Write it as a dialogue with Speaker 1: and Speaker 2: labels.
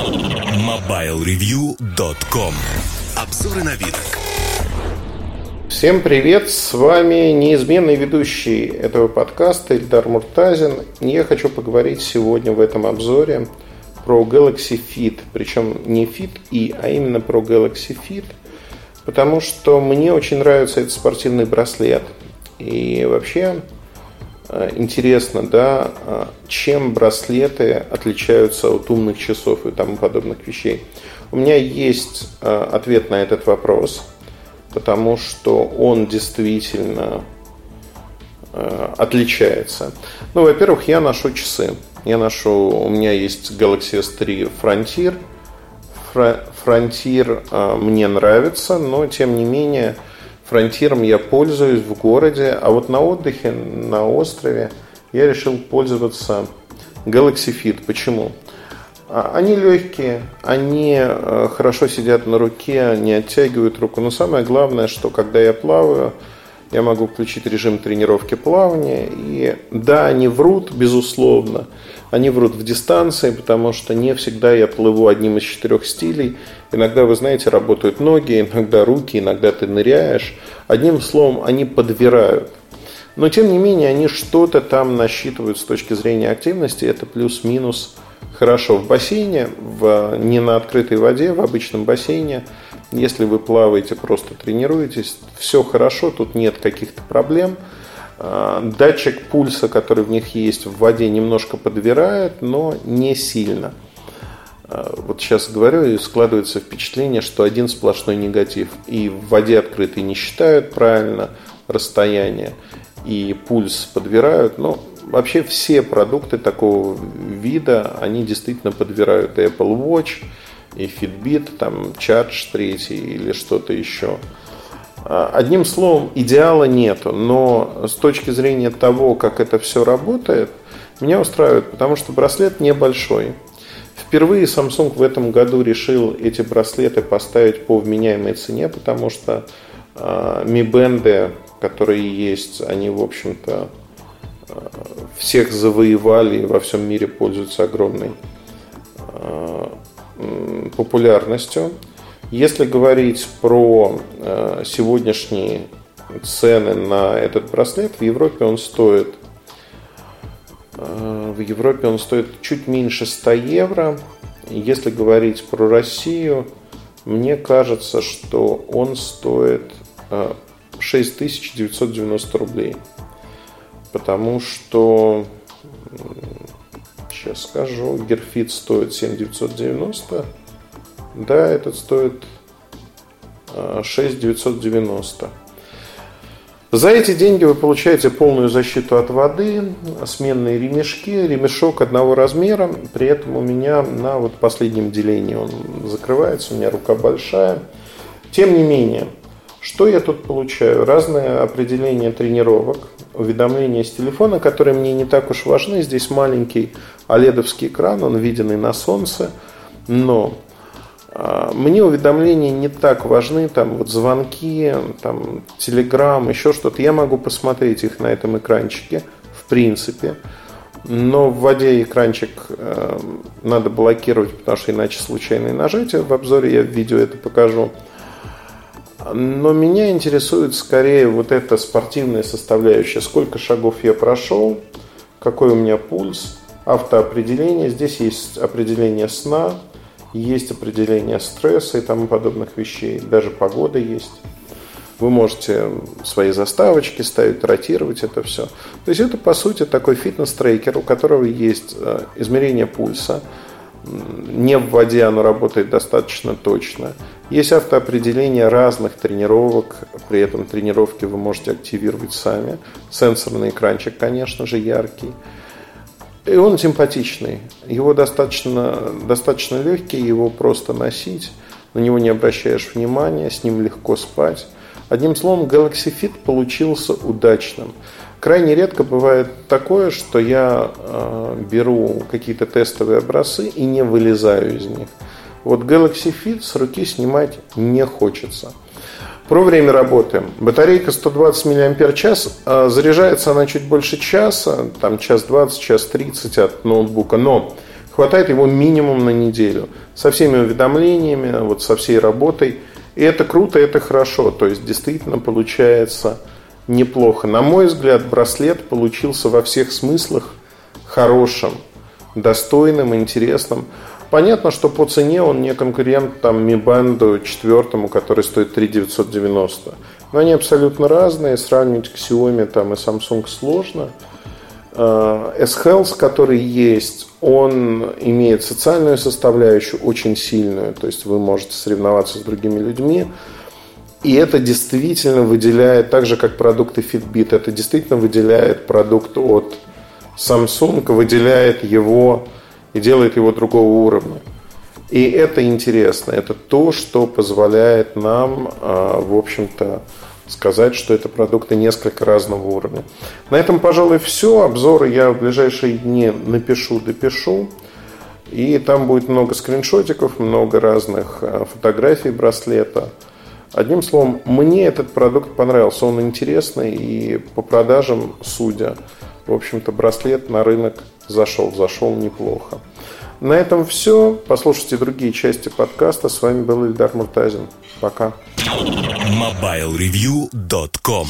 Speaker 1: MobileReview.com Обзоры на вид.
Speaker 2: Всем привет, с вами неизменный ведущий этого подкаста Ильдар Муртазин. Я хочу поговорить сегодня в этом обзоре про Galaxy Fit, причем не Fit и, а именно про Galaxy Fit, потому что мне очень нравится этот спортивный браслет. И вообще интересно, да, э, чем браслеты отличаются от умных часов и тому подобных вещей. У меня есть э, ответ на этот вопрос, потому что он действительно отличается. Ну, во-первых, я ношу часы. Я ношу, у меня есть Galaxy S3 Frontier. Frontier мне нравится, но тем не менее фронтиром я пользуюсь в городе, а вот на отдыхе, на острове я решил пользоваться Galaxy Fit. Почему? А, они легкие, они э, хорошо сидят на руке, не оттягивают руку. Но самое главное, что когда я плаваю, я могу включить режим тренировки плавания. И да, они врут, безусловно. Они врут в дистанции, потому что не всегда я плыву одним из четырех стилей. Иногда, вы знаете, работают ноги, иногда руки, иногда ты ныряешь. Одним словом, они подбирают. Но, тем не менее, они что-то там насчитывают с точки зрения активности. Это плюс-минус хорошо. В бассейне, в, не на открытой воде, в обычном бассейне, если вы плаваете, просто тренируетесь, все хорошо, тут нет каких-то проблем – а, датчик пульса, который в них есть в воде, немножко подбирает, но не сильно. А, вот сейчас говорю, и складывается впечатление, что один сплошной негатив. И в воде открытой не считают правильно расстояние, и пульс подбирают. Но вообще все продукты такого вида, они действительно подбирают Apple Watch, и Fitbit, там Charge 3 или что-то еще. А, одним словом, идеала нету, но с точки зрения того, как это все работает, меня устраивает, потому что браслет небольшой. Впервые Samsung в этом году решил эти браслеты поставить по вменяемой цене, потому что э, Mi Band, которые есть, они, в общем-то, э, всех завоевали и во всем мире пользуются огромной э, популярностью. Если говорить про э, сегодняшние цены на этот браслет, в Европе он стоит э, в Европе он стоит чуть меньше 100 евро. Если говорить про Россию, мне кажется, что он стоит 6990 э, рублей. Потому что, сейчас скажу, Герфит стоит 7990, да, этот стоит 6990. А, За эти деньги вы получаете полную защиту от воды, сменные ремешки, ремешок одного размера. При этом у меня на вот последнем делении он закрывается, у меня рука большая. Тем не менее, что я тут получаю? Разные определения тренировок, уведомления с телефона, которые мне не так уж важны. Здесь маленький оледовский экран, он виденный на солнце, но мне уведомления не так важны, там вот звонки, там телеграм, еще что-то. Я могу посмотреть их на этом экранчике, в принципе. Но в воде экранчик э, надо блокировать, потому что иначе случайные нажатия. В обзоре я в видео это покажу. Но меня интересует скорее вот эта спортивная составляющая. Сколько шагов я прошел, какой у меня пульс, автоопределение. Здесь есть определение сна, есть определение стресса и тому подобных вещей, даже погода есть. Вы можете свои заставочки ставить, ротировать это все. То есть это по сути такой фитнес-трекер, у которого есть э, измерение пульса. Не в воде оно работает достаточно точно. Есть автоопределение разных тренировок, при этом тренировки вы можете активировать сами. Сенсорный экранчик, конечно же, яркий. И он симпатичный. Его достаточно, достаточно легкий, его просто носить. На него не обращаешь внимания, с ним легко спать. Одним словом, Galaxy Fit получился удачным. Крайне редко бывает такое, что я э, беру какие-то тестовые образцы и не вылезаю из них. Вот Galaxy Fit с руки снимать не хочется. Про время работы. Батарейка 120 мАч, а заряжается она чуть больше часа, там час 20, час 30 от ноутбука. Но Хватает его минимум на неделю. Со всеми уведомлениями, вот со всей работой. И это круто, это хорошо. То есть действительно получается неплохо. На мой взгляд, браслет получился во всех смыслах хорошим, достойным, интересным. Понятно, что по цене он не конкурент там Mi Band 4, который стоит 3 990. Но они абсолютно разные. Сравнивать Xiaomi там, и Samsung сложно. Э, S-Health, который есть, он имеет социальную составляющую очень сильную, то есть вы можете соревноваться с другими людьми. И это действительно выделяет, так же как продукты Fitbit, это действительно выделяет продукт от Samsung, выделяет его и делает его другого уровня. И это интересно, это то, что позволяет нам, э, в общем-то, сказать, что это продукты несколько разного уровня. На этом, пожалуй, все. Обзоры я в ближайшие дни напишу, допишу. И там будет много скриншотиков, много разных э, фотографий браслета. Одним словом, мне этот продукт понравился. Он интересный и по продажам, судя, в общем-то, браслет на рынок зашел. Зашел неплохо. На этом все. Послушайте другие части подкаста. С вами был Ильдар Муртазин. Пока.
Speaker 1: MobileReview.com